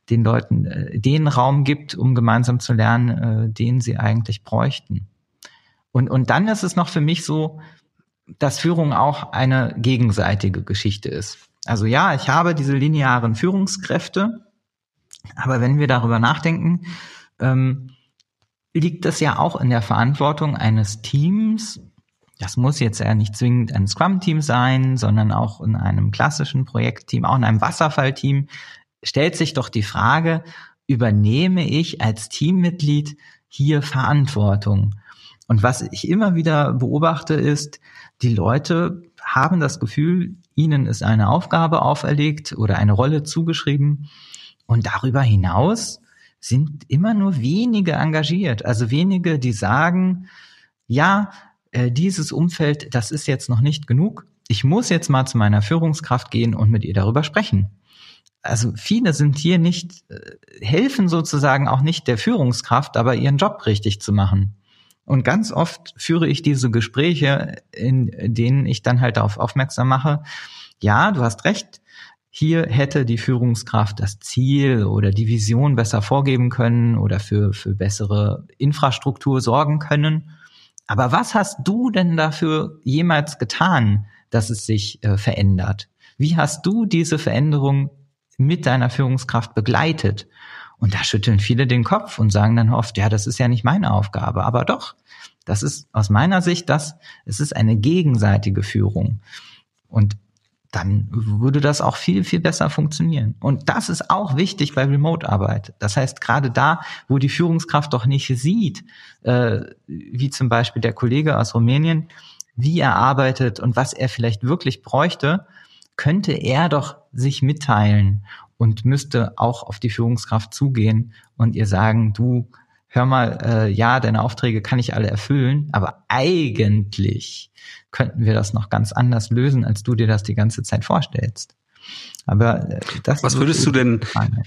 den Leuten äh, den Raum gibt, um gemeinsam zu lernen, äh, den sie eigentlich bräuchten. Und, und dann ist es noch für mich so, dass Führung auch eine gegenseitige Geschichte ist. Also ja, ich habe diese linearen Führungskräfte, aber wenn wir darüber nachdenken, ähm, liegt das ja auch in der Verantwortung eines Teams. Das muss jetzt ja nicht zwingend ein Scrum-Team sein, sondern auch in einem klassischen Projektteam, auch in einem Wasserfallteam. Stellt sich doch die Frage, übernehme ich als Teammitglied hier Verantwortung? Und was ich immer wieder beobachte, ist, die Leute haben das Gefühl, ihnen ist eine Aufgabe auferlegt oder eine Rolle zugeschrieben. Und darüber hinaus sind immer nur wenige engagiert. Also wenige, die sagen, ja, äh, dieses Umfeld, das ist jetzt noch nicht genug. Ich muss jetzt mal zu meiner Führungskraft gehen und mit ihr darüber sprechen. Also viele sind hier nicht, äh, helfen sozusagen auch nicht der Führungskraft, aber ihren Job richtig zu machen. Und ganz oft führe ich diese Gespräche, in denen ich dann halt darauf aufmerksam mache, ja, du hast recht, hier hätte die Führungskraft das Ziel oder die Vision besser vorgeben können oder für, für bessere Infrastruktur sorgen können. Aber was hast du denn dafür jemals getan, dass es sich äh, verändert? Wie hast du diese Veränderung mit deiner Führungskraft begleitet? Und da schütteln viele den Kopf und sagen dann oft, ja, das ist ja nicht meine Aufgabe. Aber doch, das ist aus meiner Sicht das, es ist eine gegenseitige Führung. Und dann würde das auch viel, viel besser funktionieren. Und das ist auch wichtig bei Remote-Arbeit. Das heißt, gerade da, wo die Führungskraft doch nicht sieht, äh, wie zum Beispiel der Kollege aus Rumänien, wie er arbeitet und was er vielleicht wirklich bräuchte, könnte er doch sich mitteilen und müsste auch auf die Führungskraft zugehen und ihr sagen, du, hör mal, äh, ja, deine Aufträge kann ich alle erfüllen, aber eigentlich könnten wir das noch ganz anders lösen, als du dir das die ganze Zeit vorstellst. Aber äh, das Was würdest du denn, Frage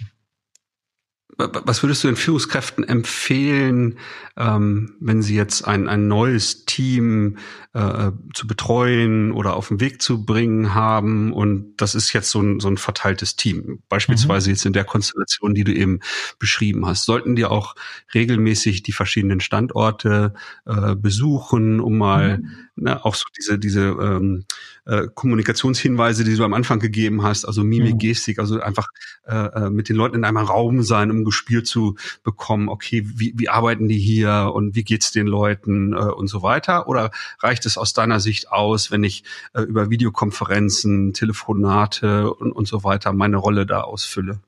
was würdest du den Führungskräften empfehlen, ähm, wenn sie jetzt ein, ein neues Team äh, zu betreuen oder auf den Weg zu bringen haben? Und das ist jetzt so ein, so ein verteiltes Team, beispielsweise mhm. jetzt in der Konstellation, die du eben beschrieben hast. Sollten die auch regelmäßig die verschiedenen Standorte äh, besuchen, um mal mhm. Ne, auch so diese, diese ähm, äh, Kommunikationshinweise, die du am Anfang gegeben hast, also Mimik, mhm. Gestik, also einfach äh, äh, mit den Leuten in einem Raum sein, um Gespür zu bekommen, okay, wie, wie arbeiten die hier und wie geht's den Leuten äh, und so weiter? Oder reicht es aus deiner Sicht aus, wenn ich äh, über Videokonferenzen, Telefonate und, und so weiter meine Rolle da ausfülle?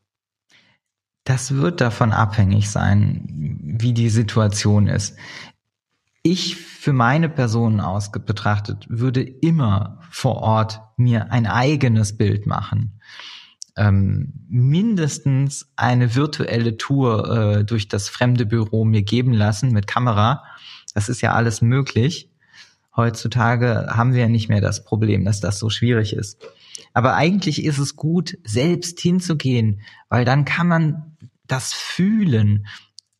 Das wird davon abhängig sein, wie die Situation ist. Ich für meine Person aus betrachtet würde immer vor Ort mir ein eigenes Bild machen ähm, mindestens eine virtuelle Tour äh, durch das fremde Büro mir geben lassen mit Kamera. Das ist ja alles möglich. Heutzutage haben wir ja nicht mehr das Problem, dass das so schwierig ist. Aber eigentlich ist es gut, selbst hinzugehen, weil dann kann man das fühlen.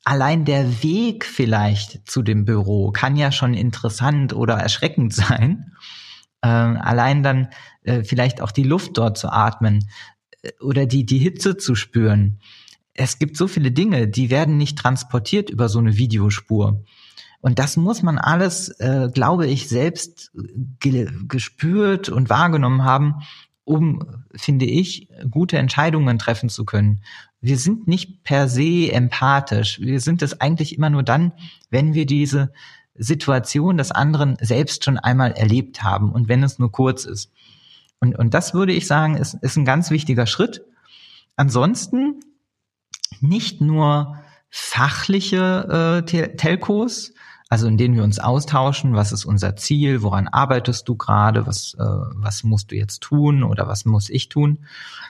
Allein der Weg vielleicht zu dem Büro kann ja schon interessant oder erschreckend [LAUGHS] sein. Ähm, allein dann äh, vielleicht auch die Luft dort zu atmen, oder die, die Hitze zu spüren. Es gibt so viele Dinge, die werden nicht transportiert über so eine Videospur. Und das muss man alles, äh, glaube ich, selbst ge gespürt und wahrgenommen haben, um, finde ich, gute Entscheidungen treffen zu können. Wir sind nicht per se empathisch. Wir sind es eigentlich immer nur dann, wenn wir diese Situation des anderen selbst schon einmal erlebt haben und wenn es nur kurz ist. Und, und das würde ich sagen, ist, ist ein ganz wichtiger Schritt. Ansonsten nicht nur fachliche äh, Telcos, also in denen wir uns austauschen, was ist unser Ziel, woran arbeitest du gerade, was, äh, was musst du jetzt tun oder was muss ich tun,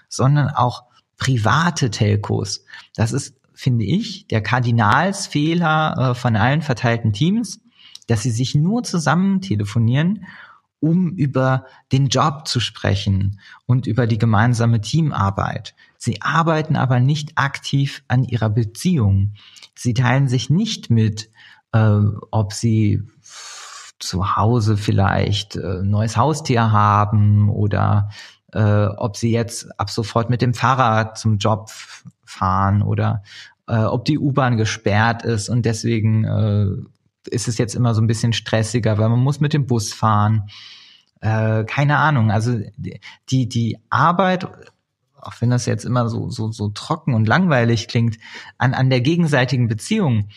sondern auch private Telcos. Das ist, finde ich, der Kardinalsfehler äh, von allen verteilten Teams, dass sie sich nur zusammen telefonieren, um über den Job zu sprechen und über die gemeinsame Teamarbeit. Sie arbeiten aber nicht aktiv an ihrer Beziehung. Sie teilen sich nicht mit, äh, ob sie zu Hause vielleicht äh, neues Haustier haben oder äh, ob sie jetzt ab sofort mit dem Fahrrad zum Job fahren oder äh, ob die U-Bahn gesperrt ist und deswegen äh, ist es jetzt immer so ein bisschen stressiger, weil man muss mit dem Bus fahren. Äh, keine Ahnung. Also die die Arbeit, auch wenn das jetzt immer so so so trocken und langweilig klingt, an an der gegenseitigen Beziehung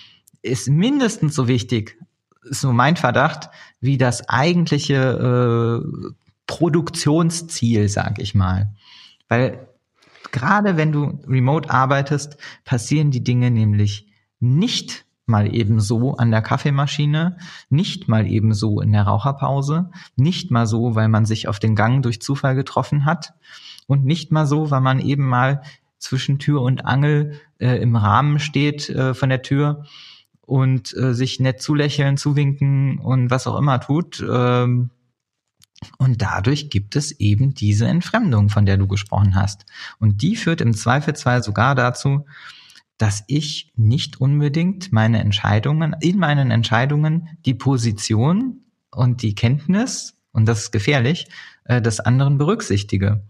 ist mindestens so wichtig, ist nur mein Verdacht, wie das eigentliche äh, Produktionsziel, sag ich mal. Weil gerade wenn du remote arbeitest, passieren die Dinge nämlich nicht mal ebenso an der Kaffeemaschine, nicht mal ebenso in der Raucherpause, nicht mal so, weil man sich auf den Gang durch Zufall getroffen hat und nicht mal so, weil man eben mal zwischen Tür und Angel äh, im Rahmen steht äh, von der Tür und äh, sich nett zulächeln, zuwinken und was auch immer tut. Ähm, und dadurch gibt es eben diese Entfremdung, von der du gesprochen hast. Und die führt im Zweifelsfall sogar dazu, dass ich nicht unbedingt meine Entscheidungen, in meinen Entscheidungen die Position und die Kenntnis, und das ist gefährlich, äh, des anderen berücksichtige.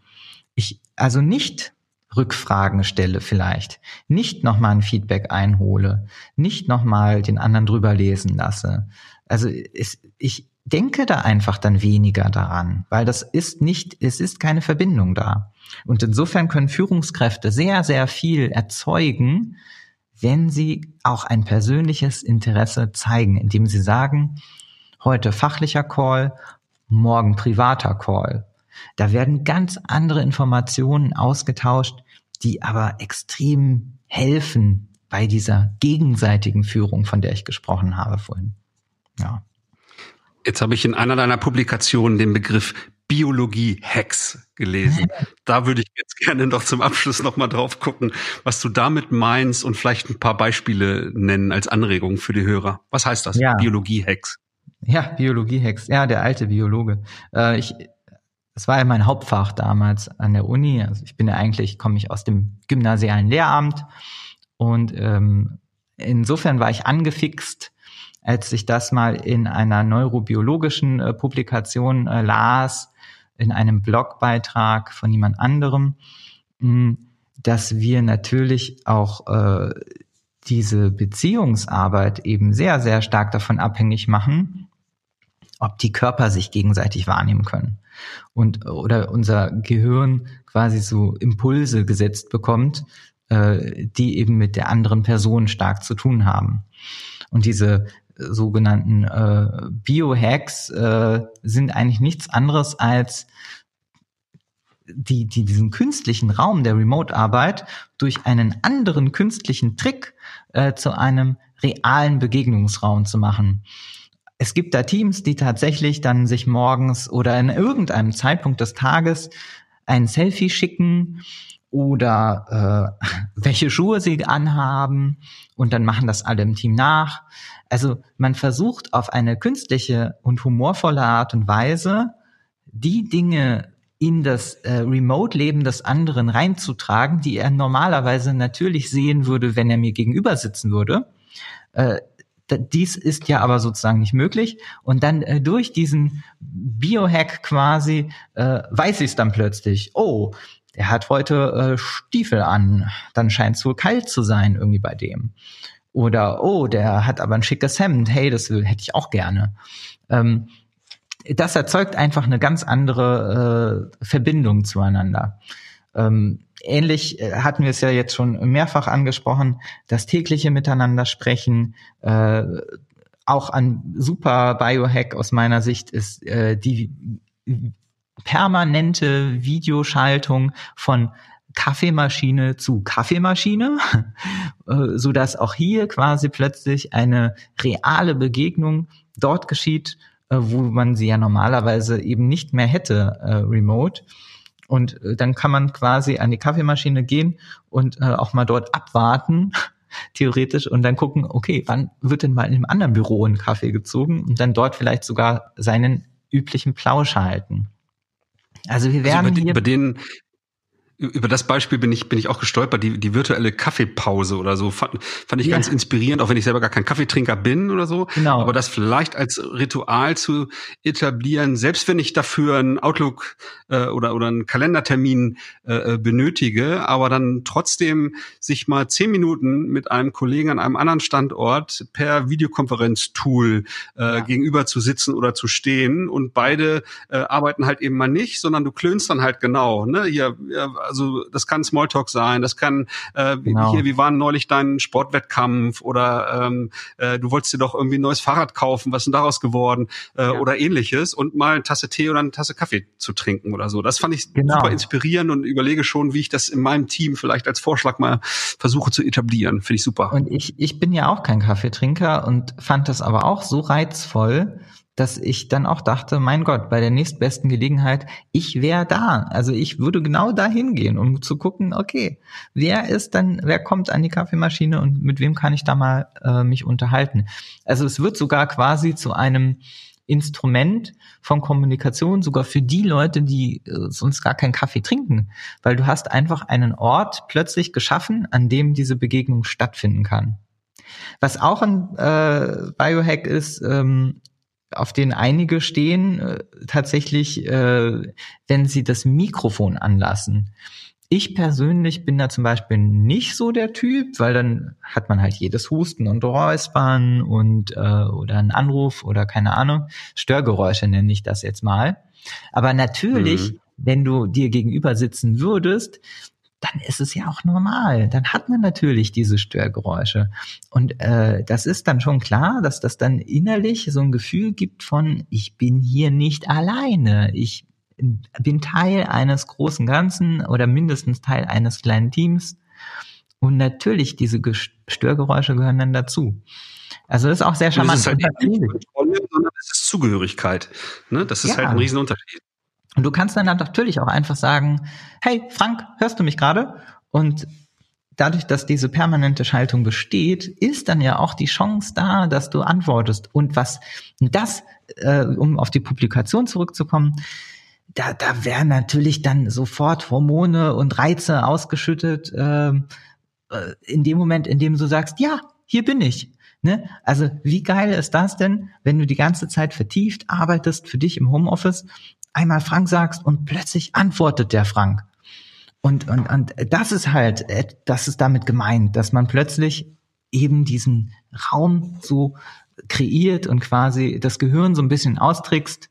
Ich also nicht Rückfragen stelle vielleicht, nicht nochmal ein Feedback einhole, nicht nochmal den anderen drüber lesen lasse. Also es, ich denke da einfach dann weniger daran, weil das ist nicht, es ist keine Verbindung da. Und insofern können Führungskräfte sehr, sehr viel erzeugen, wenn sie auch ein persönliches Interesse zeigen, indem sie sagen, heute fachlicher Call, morgen privater Call. Da werden ganz andere Informationen ausgetauscht, die aber extrem helfen bei dieser gegenseitigen Führung, von der ich gesprochen habe vorhin. Ja. Jetzt habe ich in einer deiner Publikationen den Begriff Biologie-Hacks gelesen. Da würde ich jetzt gerne noch zum Abschluss noch mal drauf gucken, was du damit meinst und vielleicht ein paar Beispiele nennen als Anregung für die Hörer. Was heißt das? Ja. Biologie-Hacks. Ja, Biologie-Hacks. Ja, der alte Biologe. Äh, ich, das war ja mein Hauptfach damals an der Uni. Also ich bin ja eigentlich, komme ich aus dem gymnasialen Lehramt und ähm, insofern war ich angefixt, als ich das mal in einer neurobiologischen äh, Publikation äh, las, in einem Blogbeitrag von jemand anderem, mh, hm, dass wir natürlich auch äh, diese Beziehungsarbeit eben sehr, sehr stark davon abhängig machen, ob die Körper sich gegenseitig wahrnehmen können und oder unser Gehirn quasi so Impulse gesetzt bekommt, äh, die eben mit der anderen Person stark zu tun haben. Und diese sogenannten äh, Biohacks äh, sind eigentlich nichts anderes als die, die diesen künstlichen Raum der Remote-Arbeit durch einen anderen künstlichen Trick äh, zu einem realen Begegnungsraum zu machen. Es gibt da Teams, die tatsächlich dann sich morgens oder in irgendeinem Zeitpunkt des Tages ein Selfie schicken oder äh, [LAUGHS] welche Schuhe sie anhaben und dann machen das alle im Team nach. Also man versucht auf eine künstliche und humorvolle Art und Weise die Dinge in das äh, Remote-Leben des anderen reinzutragen, die er normalerweise natürlich sehen würde, wenn er mir gegenüber sitzen würde. Äh, dies ist ja aber sozusagen nicht möglich. Und dann äh, durch diesen Biohack quasi äh, weiß ich es dann plötzlich. Oh, der hat heute äh, Stiefel an. Dann scheint es wohl kalt zu sein irgendwie bei dem. Oder oh, der hat aber ein schickes Hemd. Hey, das will, hätte ich auch gerne. Ähm, das erzeugt einfach eine ganz andere äh, Verbindung zueinander. Ähm, ähnlich äh, hatten wir es ja jetzt schon mehrfach angesprochen, das tägliche Miteinander sprechen. Äh, auch ein super Biohack aus meiner Sicht ist äh, die permanente Videoschaltung von Kaffeemaschine zu Kaffeemaschine, [LAUGHS] äh, so dass auch hier quasi plötzlich eine reale Begegnung dort geschieht, äh, wo man sie ja normalerweise eben nicht mehr hätte äh, remote. Und äh, dann kann man quasi an die Kaffeemaschine gehen und äh, auch mal dort abwarten, [LAUGHS] theoretisch, und dann gucken, okay, wann wird denn mal in einem anderen Büro ein Kaffee gezogen und dann dort vielleicht sogar seinen üblichen Plausch halten. Also wir werden also über, hier über den über das Beispiel bin ich, bin ich auch gestolpert, die, die virtuelle Kaffeepause oder so. Fand, fand ich ja. ganz inspirierend, auch wenn ich selber gar kein Kaffeetrinker bin oder so. Genau. Aber das vielleicht als Ritual zu etablieren, selbst wenn ich dafür einen Outlook äh, oder, oder einen Kalendertermin äh, äh benötige, aber dann trotzdem sich mal zehn Minuten mit einem Kollegen an einem anderen Standort per Videokonferenztool äh, ja. gegenüber zu sitzen oder zu stehen und beide äh, arbeiten halt eben mal nicht, sondern du klönst dann halt genau. Ne? Hier, also das kann Smalltalk sein, das kann äh, genau. hier, wie war neulich dein Sportwettkampf oder ähm, äh, du wolltest dir doch irgendwie ein neues Fahrrad kaufen, was ist denn daraus geworden äh, ja. oder ähnliches und mal eine Tasse Tee oder eine Tasse Kaffee zu trinken oder so. Das fand ich genau. super inspirierend und überlege schon, wie ich das in meinem Team vielleicht als Vorschlag mal versuche zu etablieren. Finde ich super. Und ich, ich bin ja auch kein Kaffeetrinker und fand das aber auch so reizvoll, dass ich dann auch dachte, mein Gott, bei der nächstbesten Gelegenheit, ich wäre da. Also ich würde genau da hingehen, um zu gucken, okay, wer ist dann, wer kommt an die Kaffeemaschine und mit wem kann ich da mal äh, mich unterhalten. Also es wird sogar quasi zu einem Instrument von Kommunikation, sogar für die Leute, die äh, sonst gar keinen Kaffee trinken, weil du hast einfach einen Ort plötzlich geschaffen, an dem diese Begegnung stattfinden kann. Was auch ein äh, Biohack ist, ähm, auf den einige stehen, äh, tatsächlich, äh, wenn sie das Mikrofon anlassen. Ich persönlich bin da zum Beispiel nicht so der Typ, weil dann hat man halt jedes Husten und Räuspern und äh, oder einen Anruf oder keine Ahnung, Störgeräusche nenne ich das jetzt mal. Aber natürlich, mhm. wenn du dir gegenüber sitzen würdest, dann ist es ja auch normal. Dann hat man natürlich diese Störgeräusche. Und äh, das ist dann schon klar, dass das dann innerlich so ein Gefühl gibt von, ich bin hier nicht alleine. Ich bin Teil eines großen Ganzen oder mindestens Teil eines kleinen Teams. Und natürlich, diese Störgeräusche gehören dann dazu. Also das ist auch sehr charmant. Das ist halt nicht Kontrolle, sondern es ist Zugehörigkeit. Ne? Das ist ja. halt ein Riesenunterschied. Und du kannst dann natürlich auch einfach sagen, hey Frank, hörst du mich gerade? Und dadurch, dass diese permanente Schaltung besteht, ist dann ja auch die Chance da, dass du antwortest. Und was das, äh, um auf die Publikation zurückzukommen, da, da werden natürlich dann sofort Hormone und Reize ausgeschüttet, äh, äh, in dem Moment, in dem du sagst, ja, hier bin ich. Ne? Also wie geil ist das denn, wenn du die ganze Zeit vertieft arbeitest für dich im Homeoffice einmal Frank sagst und plötzlich antwortet der Frank. Und, und, und das ist halt, das ist damit gemeint, dass man plötzlich eben diesen Raum so kreiert und quasi das Gehirn so ein bisschen austrickst,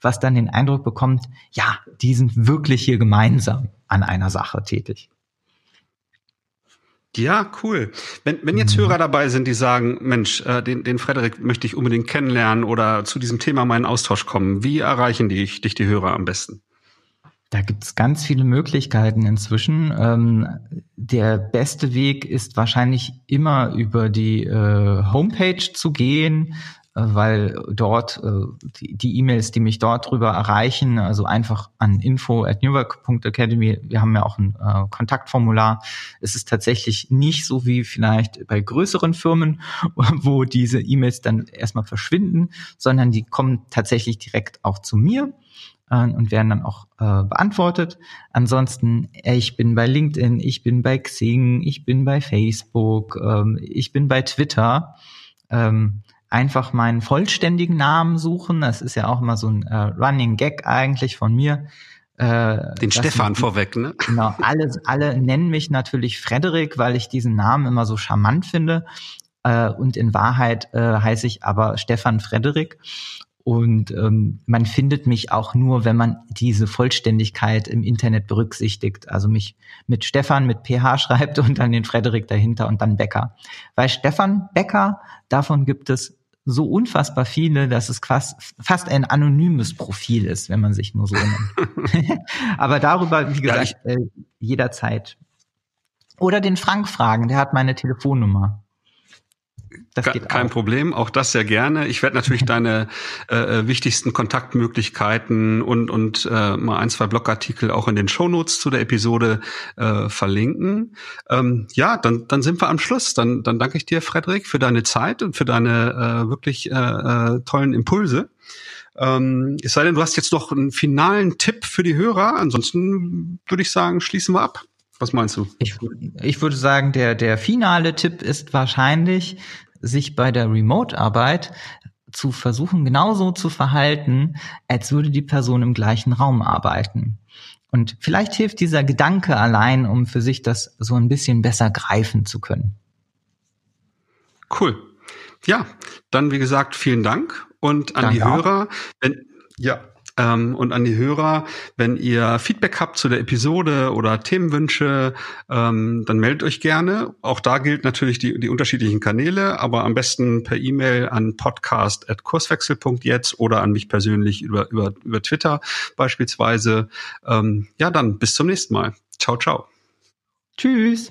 was dann den Eindruck bekommt, ja, die sind wirklich hier gemeinsam an einer Sache tätig. Ja, cool. Wenn, wenn jetzt mhm. Hörer dabei sind, die sagen, Mensch, äh, den, den Frederik möchte ich unbedingt kennenlernen oder zu diesem Thema in Austausch kommen, wie erreichen die, dich die Hörer am besten? Da gibt's ganz viele Möglichkeiten inzwischen. Ähm, der beste Weg ist wahrscheinlich immer über die äh, Homepage zu gehen, weil dort äh, die E-Mails, die mich dort drüber erreichen, also einfach an info at newwork.academy, wir haben ja auch ein äh, Kontaktformular. Es ist tatsächlich nicht so wie vielleicht bei größeren Firmen, [LAUGHS] wo diese E-Mails dann erstmal verschwinden, sondern die kommen tatsächlich direkt auch zu mir äh, und werden dann auch beantwortet. Ansonsten, ich bin bei LinkedIn, ich bin bei Xing, ich bin bei Facebook, ähm, ich bin bei Twitter. Ähm, einfach meinen vollständigen Namen suchen. Das ist ja auch immer so ein äh, Running Gag eigentlich von mir. Äh, Den Stefan ich, vorweg, ne? Genau, alle, alle nennen mich natürlich Frederik, weil ich diesen Namen immer so charmant finde. Äh, und in Wahrheit äh, heiße ich aber Stefan Frederik. Und ähm, man findet mich auch nur, wenn man diese Vollständigkeit im Internet berücksichtigt. Also mich mit Stefan mit PH [LAUGHS] schreibt und dann den Frederik dahinter und dann Becker. Weil Stefan Becker, davon gibt es so unfassbar viele, dass es fast, fast ein anonymes Profil ist, wenn man sich nur so nennt. [LAUGHS] Aber darüber, wie gesagt, ja, äh, jederzeit. Oder den Frank fragen, der hat meine Telefonnummer. Das geht Kein auch. Problem, auch das sehr gerne. Ich werde natürlich [LAUGHS] deine äh, äh, wichtigsten Kontaktmöglichkeiten und, und äh, mal ein, zwei Blogartikel auch in den Shownotes zu der Episode äh, verlinken. Ähm, ja, dann, dann sind wir am Schluss. Dann, dann danke ich dir, Frederik, für deine Zeit und für deine äh, wirklich äh, äh, tollen Impulse. Ähm, es sei denn, du hast jetzt noch einen finalen Tipp für die Hörer. Ansonsten würde ich sagen, schließen wir ab. Was meinst du? Ich, ich würde sagen, der, der finale Tipp ist wahrscheinlich, sich bei der Remote-Arbeit zu versuchen, genauso zu verhalten, als würde die Person im gleichen Raum arbeiten. Und vielleicht hilft dieser Gedanke allein, um für sich das so ein bisschen besser greifen zu können. Cool. Ja, dann wie gesagt, vielen Dank und an Danke die Hörer. Wenn, ja, ähm, und an die Hörer, wenn ihr Feedback habt zu der Episode oder Themenwünsche, ähm, dann meldet euch gerne. Auch da gilt natürlich die, die unterschiedlichen Kanäle, aber am besten per E-Mail an podcast.kurswechsel.jetzt oder an mich persönlich über, über, über Twitter beispielsweise. Ähm, ja, dann bis zum nächsten Mal. Ciao, ciao. Tschüss.